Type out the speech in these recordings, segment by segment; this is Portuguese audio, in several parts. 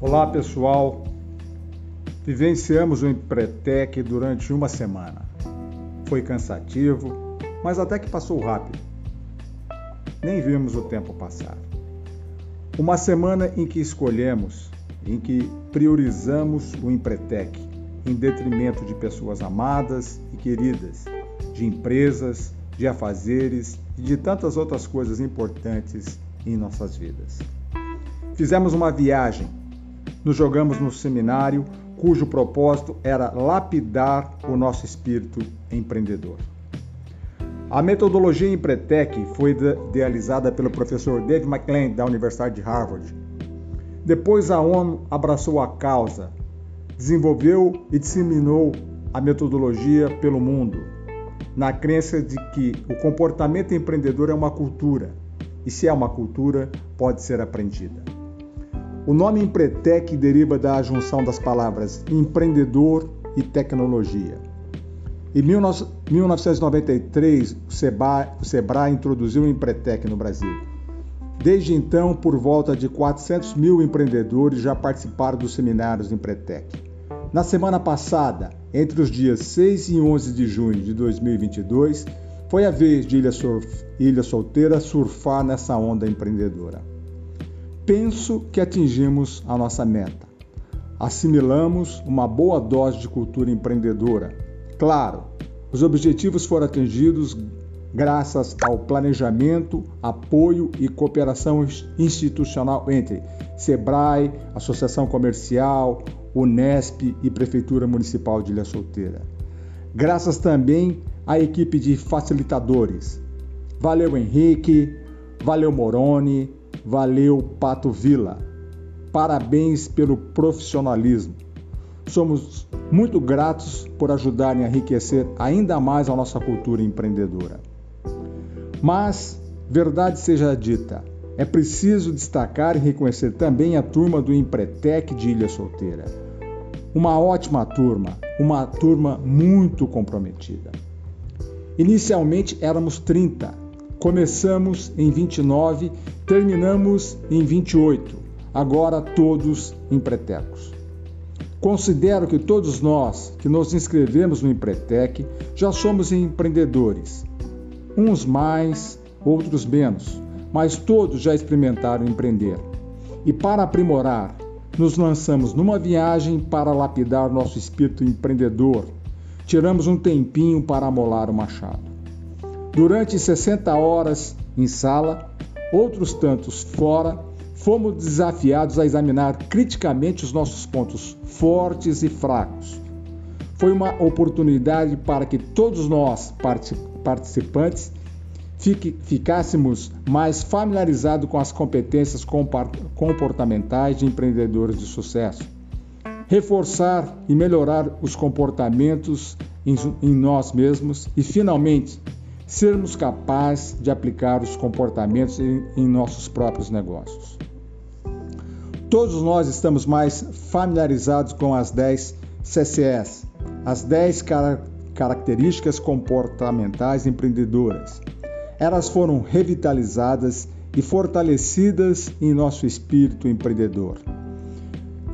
Olá pessoal, vivenciamos o Empretec durante uma semana. Foi cansativo, mas até que passou rápido. Nem vimos o tempo passar. Uma semana em que escolhemos, em que priorizamos o Empretec em detrimento de pessoas amadas e queridas, de empresas, de afazeres e de tantas outras coisas importantes em nossas vidas. Fizemos uma viagem nos jogamos no seminário cujo propósito era lapidar o nosso espírito empreendedor. A metodologia Empretec foi idealizada pelo professor Dave McLean da Universidade de Harvard. Depois a ONU abraçou a causa, desenvolveu e disseminou a metodologia pelo mundo, na crença de que o comportamento empreendedor é uma cultura, e se é uma cultura, pode ser aprendida. O nome Empretec deriva da junção das palavras empreendedor e tecnologia. Em 1993, o Sebrae, introduziu o Empretec no Brasil. Desde então, por volta de 400 mil empreendedores já participaram dos seminários Empretec. Na semana passada, entre os dias 6 e 11 de junho de 2022, foi a vez de Ilha, Ilha Solteira surfar nessa onda empreendedora penso que atingimos a nossa meta. Assimilamos uma boa dose de cultura empreendedora. Claro, os objetivos foram atingidos graças ao planejamento, apoio e cooperação institucional entre SEBRAE, Associação Comercial, Unesp e Prefeitura Municipal de Ilha Solteira. Graças também à equipe de facilitadores. Valeu Henrique, valeu Moroni, Valeu, Pato Vila. Parabéns pelo profissionalismo. Somos muito gratos por ajudarem a enriquecer ainda mais a nossa cultura empreendedora. Mas, verdade seja dita, é preciso destacar e reconhecer também a turma do Empretec de Ilha Solteira. Uma ótima turma, uma turma muito comprometida. Inicialmente éramos 30, Começamos em 29, terminamos em 28, agora todos empretecos. Considero que todos nós que nos inscrevemos no Empretec já somos empreendedores. Uns mais, outros menos, mas todos já experimentaram empreender. E para aprimorar, nos lançamos numa viagem para lapidar nosso espírito empreendedor. Tiramos um tempinho para amolar o machado. Durante 60 horas em sala, outros tantos fora, fomos desafiados a examinar criticamente os nossos pontos fortes e fracos. Foi uma oportunidade para que todos nós, participantes, ficássemos mais familiarizados com as competências comportamentais de empreendedores de sucesso. Reforçar e melhorar os comportamentos em nós mesmos e, finalmente, sermos capazes de aplicar os comportamentos em, em nossos próprios negócios. Todos nós estamos mais familiarizados com as 10 CCS, as 10 car características comportamentais empreendedoras. Elas foram revitalizadas e fortalecidas em nosso espírito empreendedor.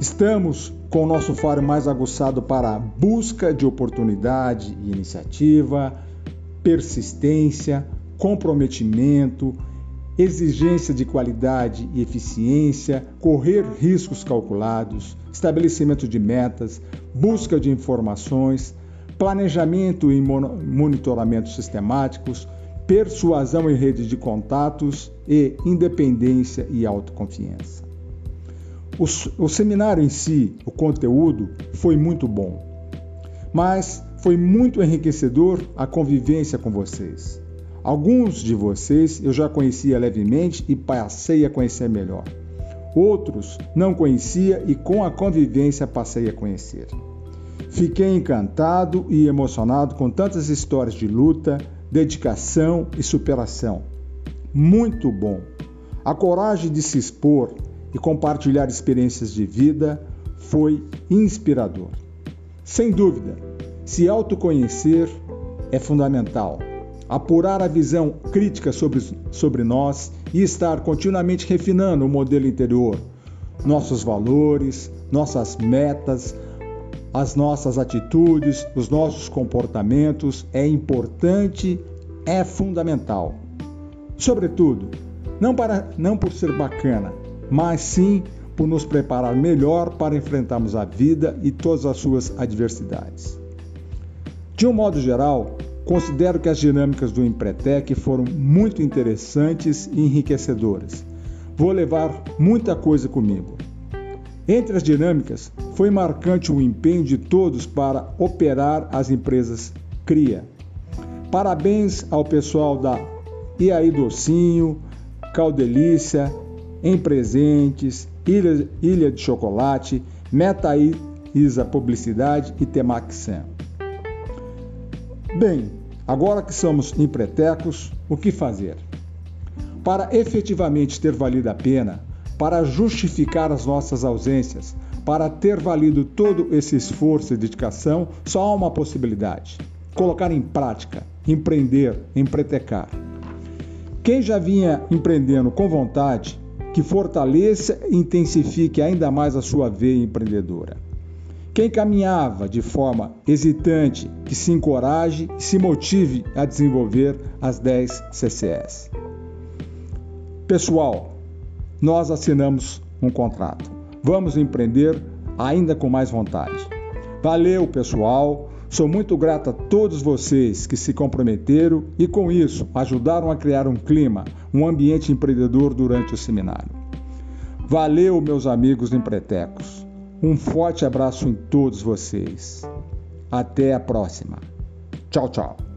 Estamos com o nosso faro mais aguçado para a busca de oportunidade e iniciativa, persistência, comprometimento, exigência de qualidade e eficiência, correr riscos calculados, estabelecimento de metas, busca de informações, planejamento e monitoramento sistemáticos, persuasão em rede de contatos e independência e autoconfiança. O, o seminário em si, o conteúdo, foi muito bom, mas foi muito enriquecedor a convivência com vocês. Alguns de vocês eu já conhecia levemente e passei a conhecer melhor. Outros não conhecia e com a convivência passei a conhecer. Fiquei encantado e emocionado com tantas histórias de luta, dedicação e superação. Muito bom! A coragem de se expor e compartilhar experiências de vida foi inspirador. Sem dúvida, se autoconhecer é fundamental. Apurar a visão crítica sobre, sobre nós e estar continuamente refinando o modelo interior. nossos valores, nossas metas, as nossas atitudes, os nossos comportamentos é importante, é fundamental. Sobretudo, não, para, não por ser bacana, mas sim por nos preparar melhor para enfrentarmos a vida e todas as suas adversidades. De um modo geral, considero que as dinâmicas do Empretec foram muito interessantes e enriquecedoras. Vou levar muita coisa comigo. Entre as dinâmicas, foi marcante o empenho de todos para operar as empresas CRIA. Parabéns ao pessoal da Iaí Docinho, Caldelícia, Em Presentes, Ilha, Ilha de Chocolate, Metaí Isa Publicidade e Temaxan. Bem, agora que somos empretecos, o que fazer? Para efetivamente ter valido a pena, para justificar as nossas ausências, para ter valido todo esse esforço e dedicação, só há uma possibilidade: colocar em prática, empreender, empretecar. Quem já vinha empreendendo com vontade, que fortaleça e intensifique ainda mais a sua veia empreendedora. Quem caminhava de forma hesitante, que se encoraje e se motive a desenvolver as 10 CCS. Pessoal, nós assinamos um contrato. Vamos empreender ainda com mais vontade. Valeu, pessoal. Sou muito grato a todos vocês que se comprometeram e, com isso, ajudaram a criar um clima, um ambiente empreendedor durante o seminário. Valeu, meus amigos empretecos. Um forte abraço em todos vocês. Até a próxima. Tchau, tchau.